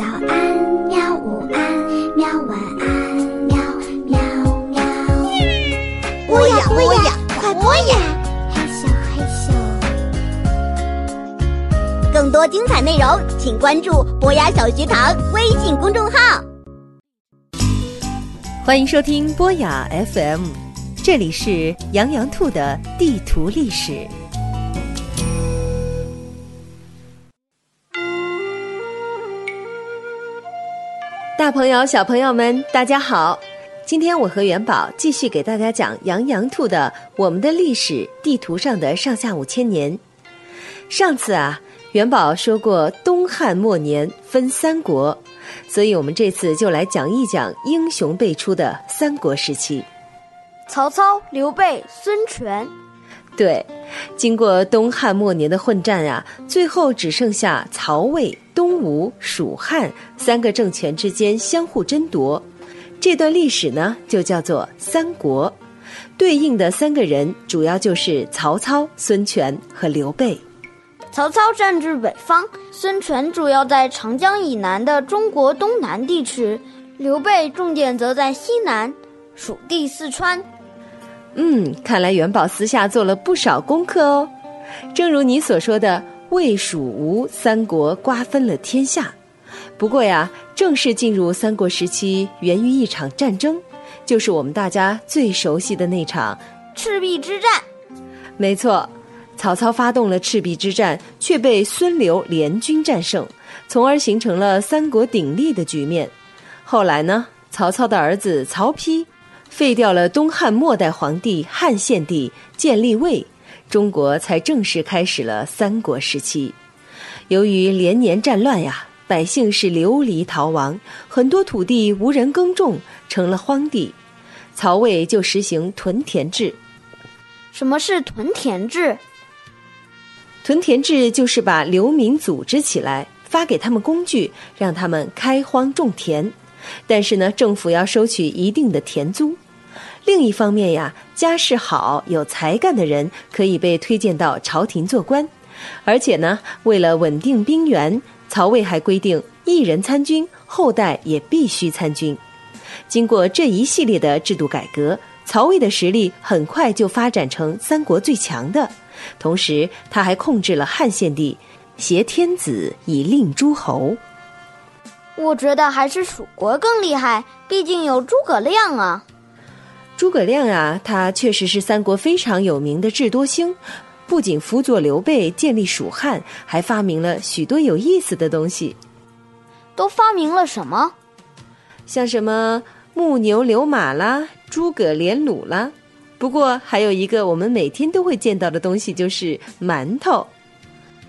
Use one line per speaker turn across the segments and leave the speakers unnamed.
早安，喵！午安，喵！晚安，喵喵喵。
播呀播呀，快播呀！
嘿咻嘿咻。
更多精彩内容，请关注博雅小学堂微信公众号。
欢迎收听博雅 FM，这里是羊羊兔的地图历史。大朋友、小朋友们，大家好！今天我和元宝继续给大家讲羊羊兔的《我们的历史地图上的上下五千年》。上次啊，元宝说过东汉末年分三国，所以我们这次就来讲一讲英雄辈出的三国时期。
曹操、刘备、孙权。
对，经过东汉末年的混战啊，最后只剩下曹魏、东吴、蜀汉三个政权之间相互争夺。这段历史呢，就叫做三国。对应的三个人主要就是曹操、孙权和刘备。
曹操占据北方，孙权主要在长江以南的中国东南地区，刘备重点则在西南，蜀地四川。
嗯，看来元宝私下做了不少功课哦。正如你所说的，魏、蜀、吴三国瓜分了天下。不过呀，正式进入三国时期，源于一场战争，就是我们大家最熟悉的那场
赤壁之战。
没错，曹操发动了赤壁之战，却被孙刘联军战胜，从而形成了三国鼎立的局面。后来呢，曹操的儿子曹丕。废掉了东汉末代皇帝汉献帝，建立魏，中国才正式开始了三国时期。由于连年战乱呀，百姓是流离逃亡，很多土地无人耕种，成了荒地。曹魏就实行屯田制。
什么是屯田制？
屯田制就是把流民组织起来，发给他们工具，让他们开荒种田。但是呢，政府要收取一定的田租。另一方面呀，家世好、有才干的人可以被推荐到朝廷做官。而且呢，为了稳定兵源，曹魏还规定一人参军，后代也必须参军。经过这一系列的制度改革，曹魏的实力很快就发展成三国最强的。同时，他还控制了汉献帝，挟天子以令诸侯。
我觉得还是蜀国更厉害，毕竟有诸葛亮啊。
诸葛亮啊，他确实是三国非常有名的智多星，不仅辅佐刘备建立蜀汉，还发明了许多有意思的东西。
都发明了什么？
像什么木牛流马啦，诸葛连弩啦。不过还有一个我们每天都会见到的东西，就是馒头。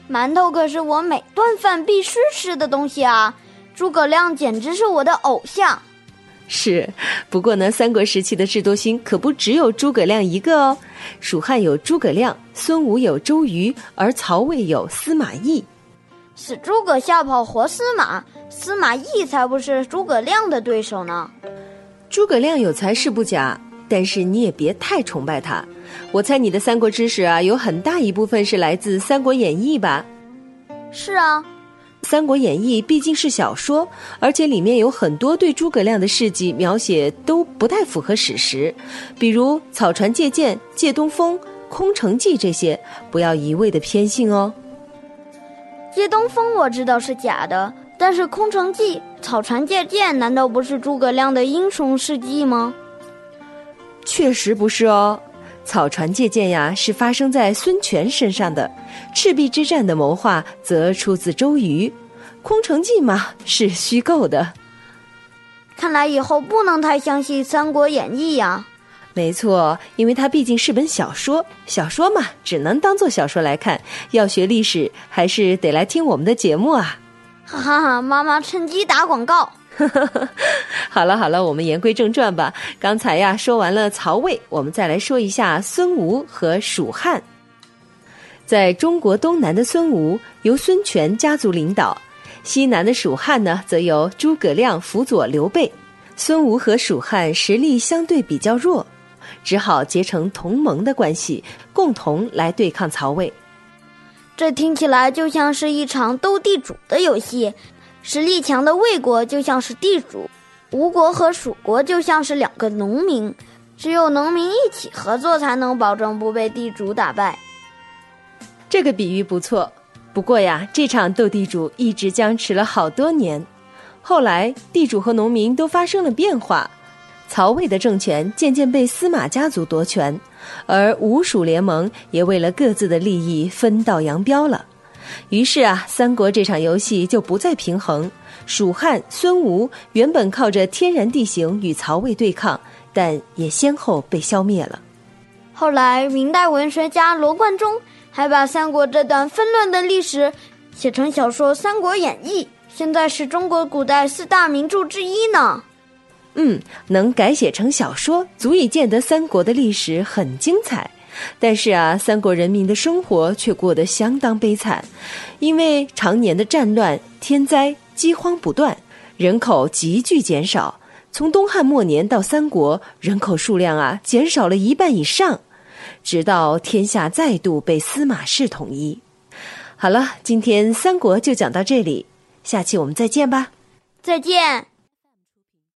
馒头可是我每顿饭必须吃的东西啊。诸葛亮简直是我的偶像。
是，不过呢，三国时期的智多星可不只有诸葛亮一个哦。蜀汉有诸葛亮，孙吴有周瑜，而曹魏有司马懿。
死诸葛吓跑活司马，司马懿才不是诸葛亮的对手呢。
诸葛亮有才是不假，但是你也别太崇拜他。我猜你的三国知识啊，有很大一部分是来自《三国演义》吧？
是啊。
《三国演义》毕竟是小说，而且里面有很多对诸葛亮的事迹描写都不太符合史实，比如草船借箭、借东风、空城计这些，不要一味的偏信哦。
借东风我知道是假的，但是空城计、草船借箭难道不是诸葛亮的英雄事迹吗？
确实不是哦。草船借箭呀，是发生在孙权身上的；赤壁之战的谋划则出自周瑜。空城计嘛，是虚构的。
看来以后不能太相信《三国演义》呀。
没错，因为它毕竟是本小说，小说嘛，只能当做小说来看。要学历史，还是得来听我们的节目啊。
哈哈哈，妈妈趁机打广告。
好了好了，我们言归正传吧。刚才呀说完了曹魏，我们再来说一下孙吴和蜀汉。在中国东南的孙吴由孙权家族领导，西南的蜀汉呢则由诸葛亮辅佐刘备。孙吴和蜀汉实力相对比较弱，只好结成同盟的关系，共同来对抗曹魏。
这听起来就像是一场斗地主的游戏。实力强的魏国就像是地主，吴国和蜀国就像是两个农民，只有农民一起合作，才能保证不被地主打败。
这个比喻不错，不过呀，这场斗地主一直僵持了好多年。后来，地主和农民都发生了变化，曹魏的政权渐渐被司马家族夺权，而吴蜀联盟也为了各自的利益分道扬镳了。于是啊，三国这场游戏就不再平衡。蜀汉、孙吴原本靠着天然地形与曹魏对抗，但也先后被消灭了。
后来，明代文学家罗贯中还把三国这段纷乱的历史写成小说《三国演义》。现在是中国古代四大名著之一呢。
嗯，能改写成小说，足以见得三国的历史很精彩。但是啊，三国人民的生活却过得相当悲惨，因为常年的战乱、天灾、饥荒不断，人口急剧减少。从东汉末年到三国，人口数量啊减少了一半以上，直到天下再度被司马氏统一。好了，今天三国就讲到这里。下期我们再见吧，
再见。